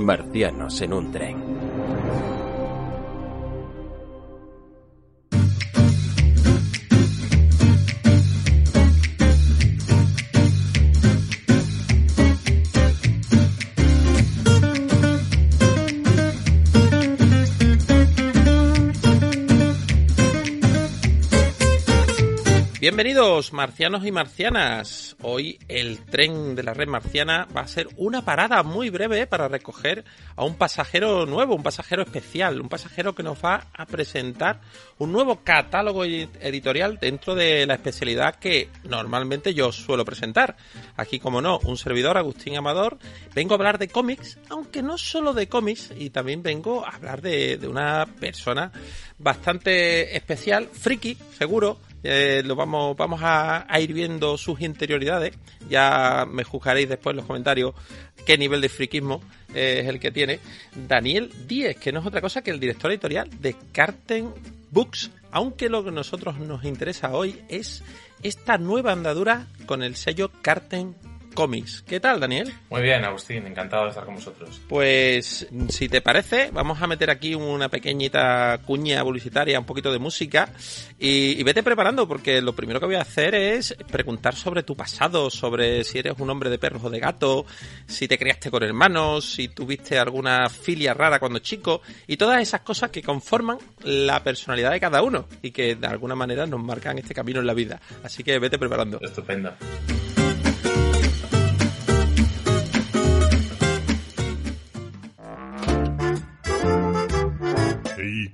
Marcianos en un tren. Bienvenidos marcianos y marcianas. Hoy el tren de la red marciana va a ser una parada muy breve para recoger a un pasajero nuevo, un pasajero especial, un pasajero que nos va a presentar un nuevo catálogo editorial dentro de la especialidad que normalmente yo suelo presentar. Aquí, como no, un servidor, Agustín Amador. Vengo a hablar de cómics, aunque no solo de cómics, y también vengo a hablar de, una persona bastante especial, friki, seguro, eh, lo vamos, vamos a, ir viendo sus interioridades. Ya me juzgaréis después en los comentarios qué nivel de friquismo eh, es el que tiene. Daniel Díez, que no es otra cosa que el director editorial de Carten Books. Aunque lo que a nosotros nos interesa hoy es esta nueva andadura con el sello Carten cómics. ¿Qué tal, Daniel? Muy bien, Agustín, encantado de estar con vosotros. Pues, si te parece, vamos a meter aquí una pequeñita cuña publicitaria, un poquito de música y, vete preparando porque lo primero que voy a hacer es preguntar sobre tu pasado, sobre si eres un hombre de perros o de gato, si te criaste con hermanos, si tuviste alguna filia rara cuando chico y todas esas cosas que conforman la personalidad de cada uno y que de alguna manera nos marcan este camino en la vida. Así que vete preparando. Estupendo.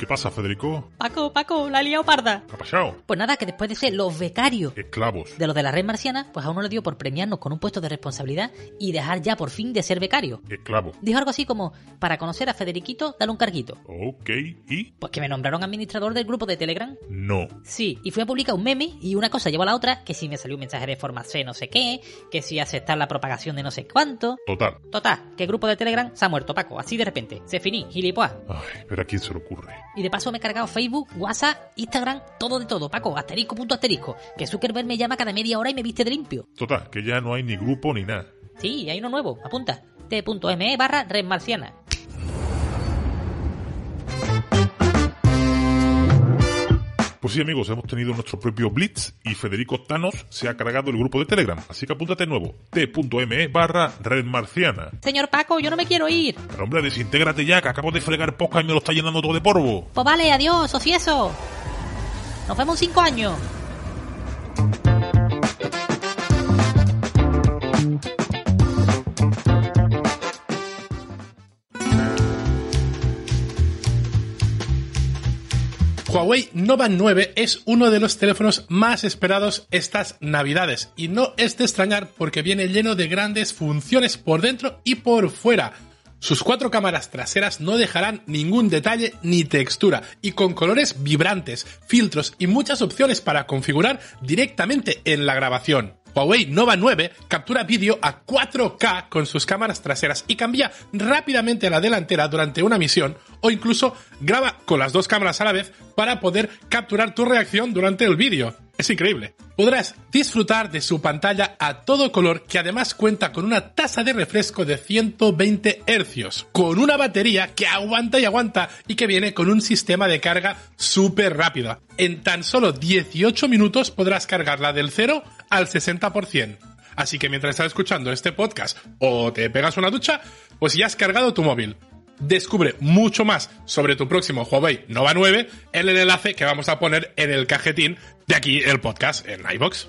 Qué pasa, Federico? Paco, Paco, la ha liado parda. ¿Qué ha pasado? Pues nada, que después de ser los becarios Esclavos. de los de la red marciana, pues a uno le dio por premiarnos con un puesto de responsabilidad y dejar ya por fin de ser becario. Esclavo. Dijo algo así como, para conocer a Federiquito, dale un carguito. Ok, ¿y? Pues que me nombraron administrador del grupo de Telegram. No. Sí, y fui a publicar un meme y una cosa llevó a la otra, que si me salió un mensaje de forma C no sé qué, que si aceptar la propagación de no sé cuánto. Total. Total, que el grupo de Telegram se ha muerto, Paco, así de repente. Se finí, gilipoas. Ay, pero ¿a quién se le ocurre? Y de paso me he cargado Facebook, WhatsApp, Instagram, todo de todo, Paco, asterisco punto asterisco. Que Zuckerberg me llama cada media hora y me viste de limpio. Total, que ya no hay ni grupo ni nada. Sí, hay uno nuevo, apunta. t.me barra red marciana. Pues sí, amigos, hemos tenido nuestro propio Blitz y Federico Thanos se ha cargado el grupo de Telegram. Así que apúntate nuevo. t.me barra red marciana. Señor Paco, yo no me quiero ir. Pero hombre, desintégrate ya, que acabo de fregar poca y me lo está llenando todo de polvo. Pues vale, adiós, ocieso. Nos vemos en cinco años. Huawei Nova 9 es uno de los teléfonos más esperados estas navidades y no es de extrañar porque viene lleno de grandes funciones por dentro y por fuera. Sus cuatro cámaras traseras no dejarán ningún detalle ni textura y con colores vibrantes, filtros y muchas opciones para configurar directamente en la grabación. Huawei Nova 9 captura vídeo a 4K con sus cámaras traseras y cambia rápidamente a la delantera durante una misión o incluso graba con las dos cámaras a la vez para poder capturar tu reacción durante el vídeo. Es increíble. Podrás disfrutar de su pantalla a todo color que además cuenta con una tasa de refresco de 120 Hz, con una batería que aguanta y aguanta y que viene con un sistema de carga súper rápido. En tan solo 18 minutos podrás cargarla del 0 al 60%. Así que mientras estás escuchando este podcast o te pegas una ducha, pues ya has cargado tu móvil. Descubre mucho más sobre tu próximo Huawei Nova 9 en el enlace que vamos a poner en el cajetín de aquí el podcast en iBox.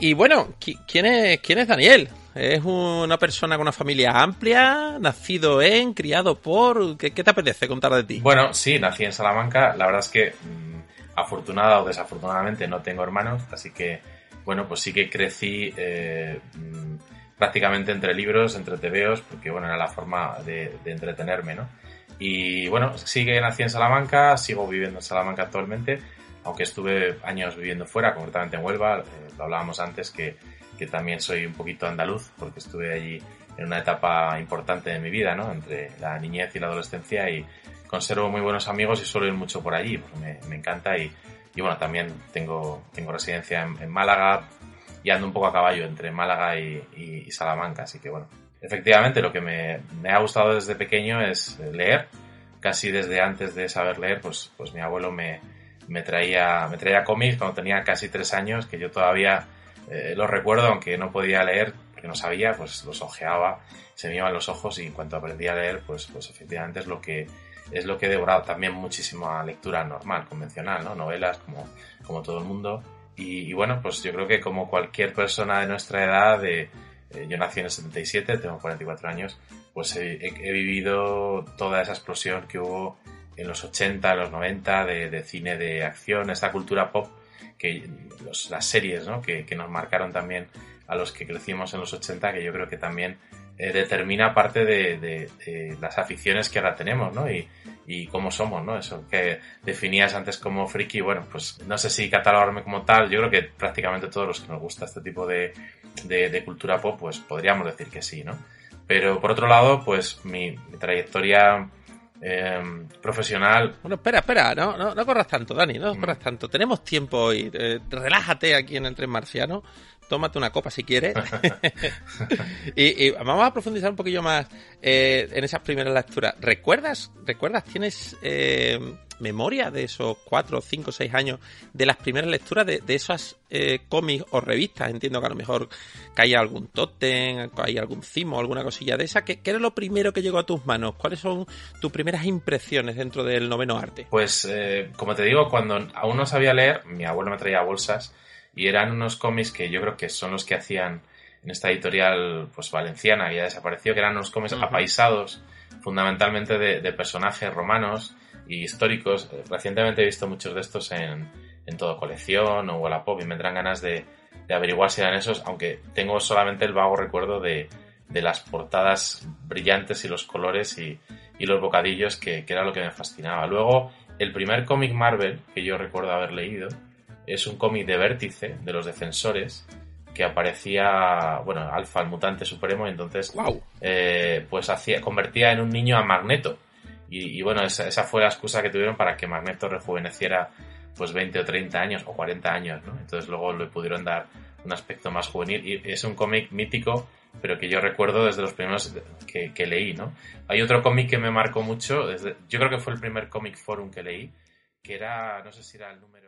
Y bueno, ¿quién es, quién es Daniel? Es una persona con una familia amplia, nacido en, criado por... ¿Qué, qué te apetece contar de ti? Bueno, sí, nací en Salamanca. La verdad es que mm, afortunada o desafortunadamente no tengo hermanos, así que, bueno, pues sí que crecí eh, mm, prácticamente entre libros, entre tebeos, porque, bueno, era la forma de, entretenerme, ¿no? Y, bueno, sí que nací en Salamanca, sigo viviendo en Salamanca actualmente, aunque estuve años viviendo fuera, concretamente en Huelva, eh, lo hablábamos antes, que, que también soy un poquito andaluz, porque estuve allí en una etapa importante de mi vida, ¿no? Entre la niñez y la adolescencia y conservo muy buenos amigos y suelo ir mucho por allí, porque me, me encanta y, y, bueno, también tengo, tengo residencia en, Málaga y ando un poco a caballo entre Málaga y, y, Salamanca, así que bueno, efectivamente lo que me, me, ha gustado desde pequeño es leer, casi desde antes de saber leer, pues, pues mi abuelo me, me traía, me traía cómics cuando tenía casi tres años, que yo todavía eh, los recuerdo, aunque no podía leer, porque no sabía, pues los ojeaba, se me iban los ojos y en cuanto aprendí a leer, pues, pues efectivamente es lo que es lo que he devorado. También muchísima lectura normal, convencional, ¿no? Novelas, como, como todo el mundo. Y, bueno, pues yo creo que como cualquier persona de nuestra edad, de, eh, yo nací en el 77, tengo 44 años, pues he, vivido toda esa explosión que hubo en los 80, en los 90, de, de cine de acción, esta cultura pop, que las series, ¿no? Que, que nos marcaron también a los que crecimos en los 80, que yo creo que también eh, determina parte de, las aficiones que ahora tenemos, ¿no? Y, y, cómo somos, ¿no? Eso que definías antes como friki, bueno, pues no sé si catalogarme como tal, yo creo que prácticamente todos los que nos gusta este tipo de, cultura pop, pues podríamos decir que sí, ¿no? Pero por otro lado, pues mi, trayectoria eh, profesional. Bueno, espera, espera, no, no, no corras tanto, Dani, no mm. corras tanto. Tenemos tiempo hoy. Eh, relájate aquí en el tren marciano tómate una copa si quieres. y, vamos a profundizar un poquillo más eh, en esas primeras lecturas. ¿Recuerdas, recuerdas, tienes eh, memoria de esos cuatro, cinco, seis años de las primeras lecturas de, de esas eh, cómics o revistas? Entiendo que a lo mejor caía algún tótem, caía algún cimo, alguna cosilla de esa. ¿Qué, ¿Qué, era lo primero que llegó a tus manos? ¿Cuáles son tus primeras impresiones dentro del noveno arte? Pues, como te digo, cuando aún no sabía leer, mi abuelo me traía bolsas y eran unos cómics que yo creo que son los que hacían en esta editorial pues valenciana que ya desapareció, que eran unos cómics apaisados fundamentalmente de, personajes romanos y históricos. Recientemente he visto muchos de estos en, en todo colección o Wallapop y me dan ganas de, de, averiguar si eran esos, aunque tengo solamente el vago recuerdo de, de las portadas brillantes y los colores y, y los bocadillos que, que, era lo que me fascinaba. Luego, el primer cómic Marvel que yo recuerdo haber leído es un cómic de vértice de los defensores que aparecía, bueno, Alfa, el mutante supremo, y entonces eh, pues hacía, convertía en un niño a Magneto. Y, bueno, esa, fue la excusa que tuvieron para que Magneto rejuveneciera pues 20 o 30 años o 40 años, ¿no? Entonces luego le pudieron dar un aspecto más juvenil y es un cómic mítico, pero que yo recuerdo desde los primeros que, leí, ¿no? Hay otro cómic que me marcó mucho, yo creo que fue el primer cómic forum que leí, que era, no sé si era el número